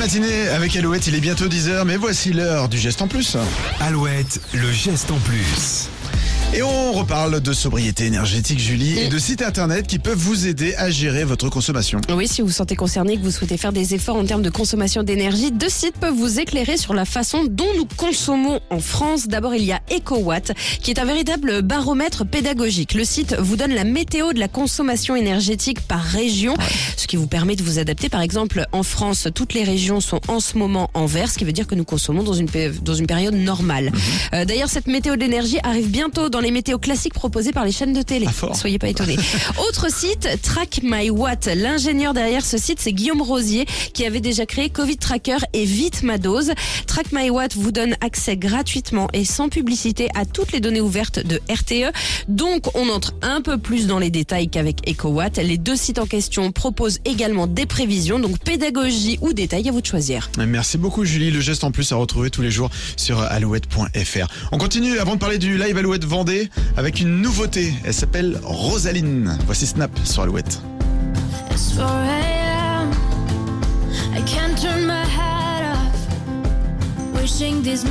matinée avec Alouette, il est bientôt 10h, mais voici l'heure du geste en plus. Alouette, le geste en plus. Et on reparle de sobriété énergétique, Julie, et de sites internet qui peuvent vous aider à gérer votre consommation. Oui, si vous vous sentez concerné et que vous souhaitez faire des efforts en termes de consommation d'énergie, deux sites peuvent vous éclairer sur la façon dont nous consommons en France. D'abord, il y a EcoWatt, qui est un véritable baromètre pédagogique. Le site vous donne la météo de la consommation énergétique par région, ce qui vous permet de vous adapter. Par exemple, en France, toutes les régions sont en ce moment en vert, ce qui veut dire que nous consommons dans une, dans une période normale. Euh, D'ailleurs, cette météo de l'énergie arrive bientôt dans les météos classiques proposés par les chaînes de télé. Ah. Soyez pas étonnés. Autre site, Track My Watt. L'ingénieur derrière ce site, c'est Guillaume Rosier, qui avait déjà créé Covid Tracker et Vite Ma Dose. Track My Watt vous donne accès gratuitement et sans publicité à toutes les données ouvertes de RTE. Donc, on entre un peu plus dans les détails qu'avec EcoWatt. Les deux sites en question proposent également des prévisions, donc pédagogie ou détail à vous de choisir. Merci beaucoup, Julie. Le geste en plus à retrouver tous les jours sur alouette.fr. On continue avant de parler du live Alouette Vendée avec une nouveauté. Elle s'appelle Rosaline. Voici Snap sur Alouette.